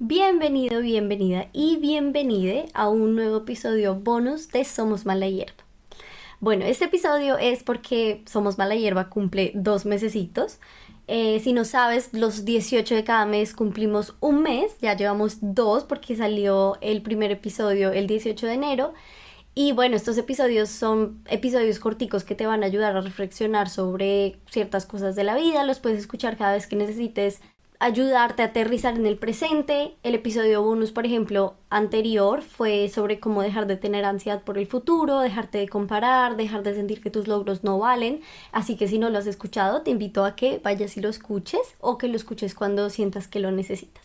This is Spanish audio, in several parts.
Bienvenido, bienvenida y bienvenide a un nuevo episodio bonus de Somos Mala Hierba. Bueno, este episodio es porque Somos Mala Hierba cumple dos mesecitos. Eh, si no sabes, los 18 de cada mes cumplimos un mes, ya llevamos dos porque salió el primer episodio el 18 de enero. Y bueno, estos episodios son episodios corticos que te van a ayudar a reflexionar sobre ciertas cosas de la vida, los puedes escuchar cada vez que necesites ayudarte a aterrizar en el presente. El episodio bonus, por ejemplo, anterior fue sobre cómo dejar de tener ansiedad por el futuro, dejarte de comparar, dejar de sentir que tus logros no valen. Así que si no lo has escuchado, te invito a que vayas y lo escuches o que lo escuches cuando sientas que lo necesitas.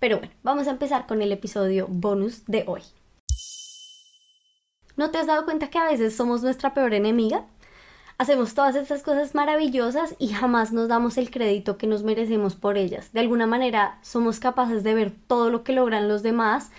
Pero bueno, vamos a empezar con el episodio bonus de hoy. ¿No te has dado cuenta que a veces somos nuestra peor enemiga? Hacemos todas estas cosas maravillosas y jamás nos damos el crédito que nos merecemos por ellas. De alguna manera somos capaces de ver todo lo que logran los demás,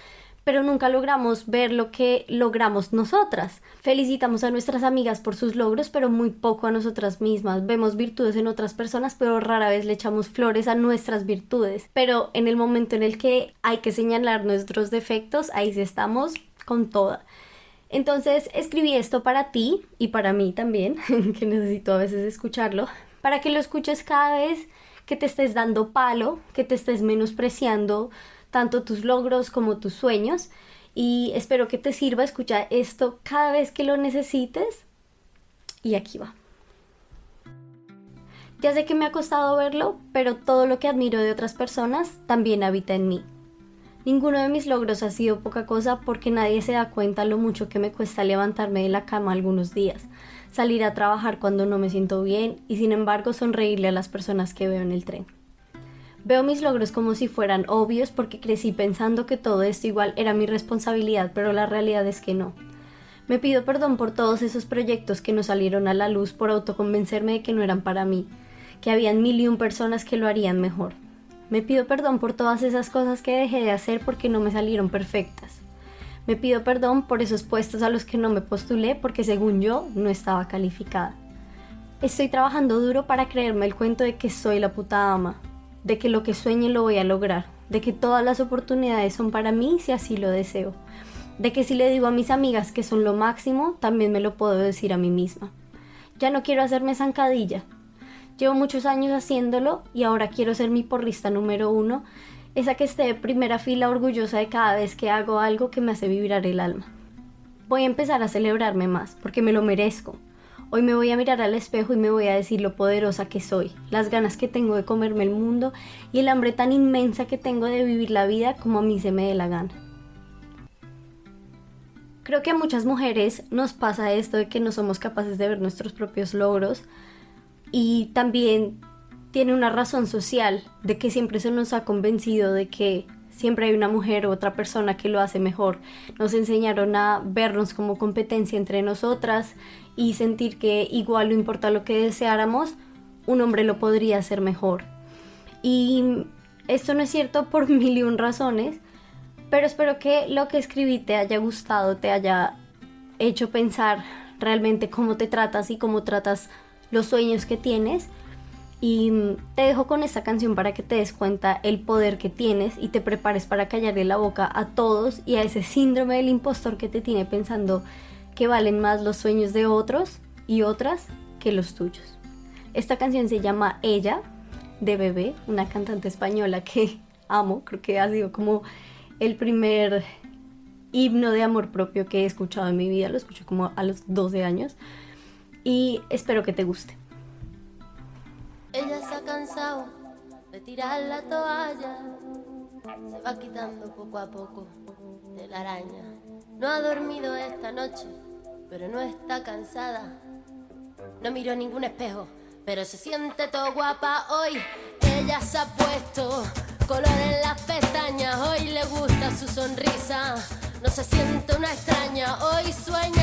pero nunca logramos ver lo que logramos nosotras. Felicitamos a nuestras amigas por sus logros, pero muy poco a nosotras mismas. Vemos virtudes en otras personas, pero rara vez le echamos flores a nuestras virtudes. Pero en el momento en el que hay que señalar nuestros defectos, ahí sí estamos con toda. Entonces escribí esto para ti y para mí también, que necesito a veces escucharlo, para que lo escuches cada vez que te estés dando palo, que te estés menospreciando tanto tus logros como tus sueños. Y espero que te sirva escuchar esto cada vez que lo necesites. Y aquí va. Ya sé que me ha costado verlo, pero todo lo que admiro de otras personas también habita en mí. Ninguno de mis logros ha sido poca cosa porque nadie se da cuenta lo mucho que me cuesta levantarme de la cama algunos días, salir a trabajar cuando no me siento bien y sin embargo sonreírle a las personas que veo en el tren. Veo mis logros como si fueran obvios porque crecí pensando que todo esto igual era mi responsabilidad, pero la realidad es que no. Me pido perdón por todos esos proyectos que no salieron a la luz por autoconvencerme de que no eran para mí, que habían mil y un personas que lo harían mejor. Me pido perdón por todas esas cosas que dejé de hacer porque no me salieron perfectas. Me pido perdón por esos puestos a los que no me postulé porque según yo no estaba calificada. Estoy trabajando duro para creerme el cuento de que soy la puta ama, de que lo que sueñe lo voy a lograr, de que todas las oportunidades son para mí si así lo deseo, de que si le digo a mis amigas que son lo máximo, también me lo puedo decir a mí misma. Ya no quiero hacerme zancadilla, Llevo muchos años haciéndolo y ahora quiero ser mi porrista número uno, esa que esté de primera fila orgullosa de cada vez que hago algo que me hace vibrar el alma. Voy a empezar a celebrarme más, porque me lo merezco. Hoy me voy a mirar al espejo y me voy a decir lo poderosa que soy, las ganas que tengo de comerme el mundo y el hambre tan inmensa que tengo de vivir la vida como a mí se me dé la gana. Creo que a muchas mujeres nos pasa esto de que no somos capaces de ver nuestros propios logros, y también tiene una razón social de que siempre se nos ha convencido de que siempre hay una mujer u otra persona que lo hace mejor. Nos enseñaron a vernos como competencia entre nosotras y sentir que igual no importa lo que deseáramos, un hombre lo podría hacer mejor. Y esto no es cierto por mil y un razones, pero espero que lo que escribí te haya gustado, te haya hecho pensar realmente cómo te tratas y cómo tratas los sueños que tienes. Y te dejo con esta canción para que te des cuenta el poder que tienes y te prepares para callarle la boca a todos y a ese síndrome del impostor que te tiene pensando que valen más los sueños de otros y otras que los tuyos. Esta canción se llama Ella de Bebé, una cantante española que amo, creo que ha sido como el primer himno de amor propio que he escuchado en mi vida, lo escuché como a los 12 años y espero que te guste. Ella se ha cansado de tirar la toalla, se va quitando poco a poco de la araña. No ha dormido esta noche, pero no está cansada. No miró ningún espejo, pero se siente todo guapa hoy. Ella se ha puesto color en las pestañas, hoy le gusta su sonrisa. No se siente una extraña, hoy sueña